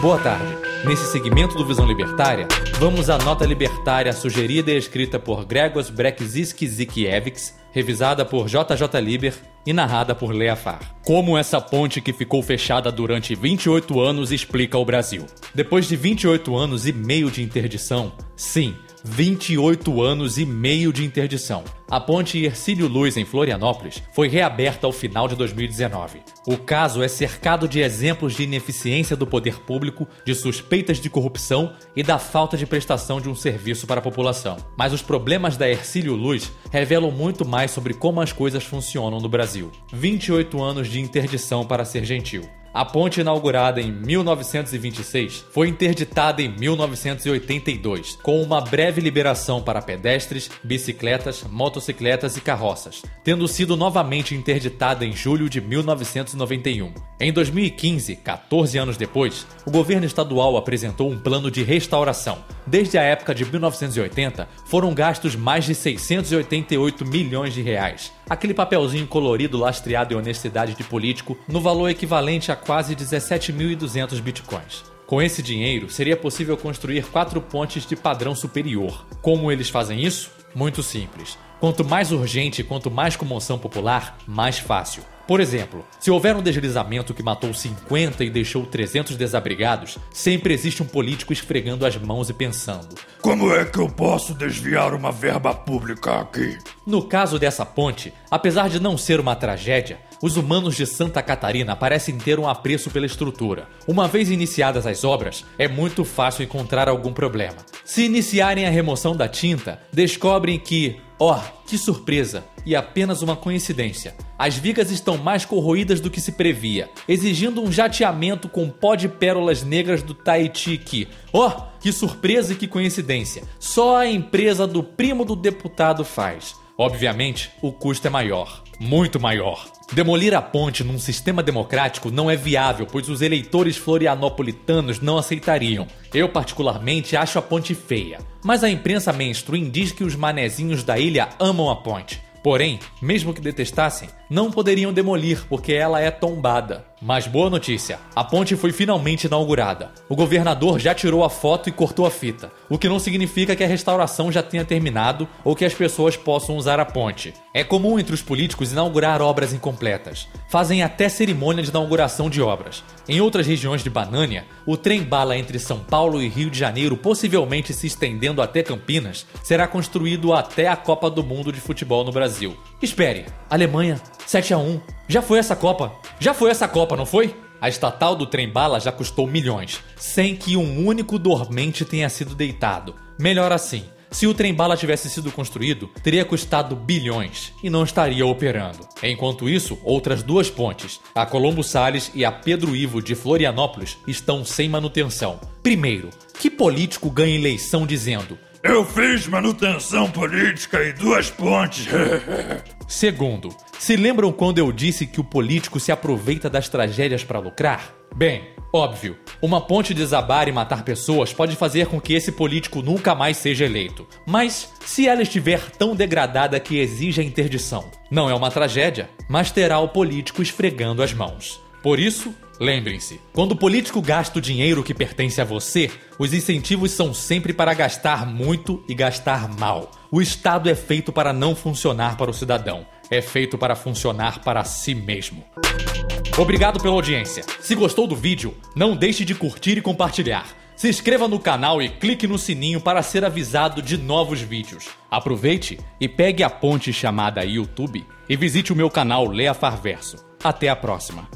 Boa tarde. Nesse segmento do Visão Libertária, vamos à nota libertária sugerida e escrita por Gregos Brekziski revisada por JJ Liber e narrada por Lea Far. Como essa ponte que ficou fechada durante 28 anos explica o Brasil. Depois de 28 anos e meio de interdição, sim, 28 anos e meio de interdição. A ponte Ercílio Luz, em Florianópolis, foi reaberta ao final de 2019. O caso é cercado de exemplos de ineficiência do poder público, de suspeitas de corrupção e da falta de prestação de um serviço para a população. Mas os problemas da Ercílio Luz revelam muito mais sobre como as coisas funcionam no Brasil. 28 anos de interdição para ser gentil. A ponte inaugurada em 1926 foi interditada em 1982, com uma breve liberação para pedestres, bicicletas, motocicletas e carroças, tendo sido novamente interditada em julho de 1991. Em 2015, 14 anos depois, o governo estadual apresentou um plano de restauração. Desde a época de 1980, foram gastos mais de 688 milhões de reais. Aquele papelzinho colorido lastreado em honestidade de político no valor equivalente a quase 17.200 bitcoins. Com esse dinheiro, seria possível construir quatro pontes de padrão superior. Como eles fazem isso? Muito simples. Quanto mais urgente e quanto mais comoção popular, mais fácil. Por exemplo, se houver um deslizamento que matou 50 e deixou 300 desabrigados, sempre existe um político esfregando as mãos e pensando: Como é que eu posso desviar uma verba pública aqui? No caso dessa ponte, apesar de não ser uma tragédia, os humanos de Santa Catarina parecem ter um apreço pela estrutura. Uma vez iniciadas as obras, é muito fácil encontrar algum problema. Se iniciarem a remoção da tinta, descobrem que, ó, oh, que surpresa! E apenas uma coincidência. As vigas estão mais corroídas do que se previa, exigindo um jateamento com pó de pérolas negras do Tahiti que, oh, que surpresa e que coincidência! Só a empresa do primo do deputado faz. Obviamente, o custo é maior, muito maior. Demolir a ponte num sistema democrático não é viável, pois os eleitores florianopolitanos não aceitariam. Eu, particularmente, acho a ponte feia. Mas a imprensa mainstream diz que os manezinhos da ilha amam a ponte. Porém, mesmo que detestassem, não poderiam demolir porque ela é tombada. Mas boa notícia: a ponte foi finalmente inaugurada. O governador já tirou a foto e cortou a fita, o que não significa que a restauração já tenha terminado ou que as pessoas possam usar a ponte. É comum entre os políticos inaugurar obras incompletas. Fazem até cerimônia de inauguração de obras. Em outras regiões de Banânia, o trem-bala entre São Paulo e Rio de Janeiro, possivelmente se estendendo até Campinas, será construído até a Copa do Mundo de Futebol no Brasil. Espere, Alemanha, 7 a 1. Já foi essa Copa? Já foi essa Copa, não foi? A estatal do trem-bala já custou milhões, sem que um único dormente tenha sido deitado. Melhor assim. Se o trem-bala tivesse sido construído, teria custado bilhões e não estaria operando. Enquanto isso, outras duas pontes, a Colombo Salles e a Pedro Ivo de Florianópolis, estão sem manutenção. Primeiro, que político ganha eleição dizendo: Eu fiz manutenção política e duas pontes. Segundo, se lembram quando eu disse que o político se aproveita das tragédias para lucrar? Bem, óbvio, uma ponte desabar e matar pessoas pode fazer com que esse político nunca mais seja eleito. Mas se ela estiver tão degradada que exige a interdição, não é uma tragédia, mas terá o político esfregando as mãos. Por isso, lembrem-se: quando o político gasta o dinheiro que pertence a você, os incentivos são sempre para gastar muito e gastar mal. O Estado é feito para não funcionar para o cidadão, é feito para funcionar para si mesmo. Obrigado pela audiência. Se gostou do vídeo, não deixe de curtir e compartilhar. Se inscreva no canal e clique no sininho para ser avisado de novos vídeos. Aproveite e pegue a ponte chamada YouTube e visite o meu canal Lea Farverso. Até a próxima.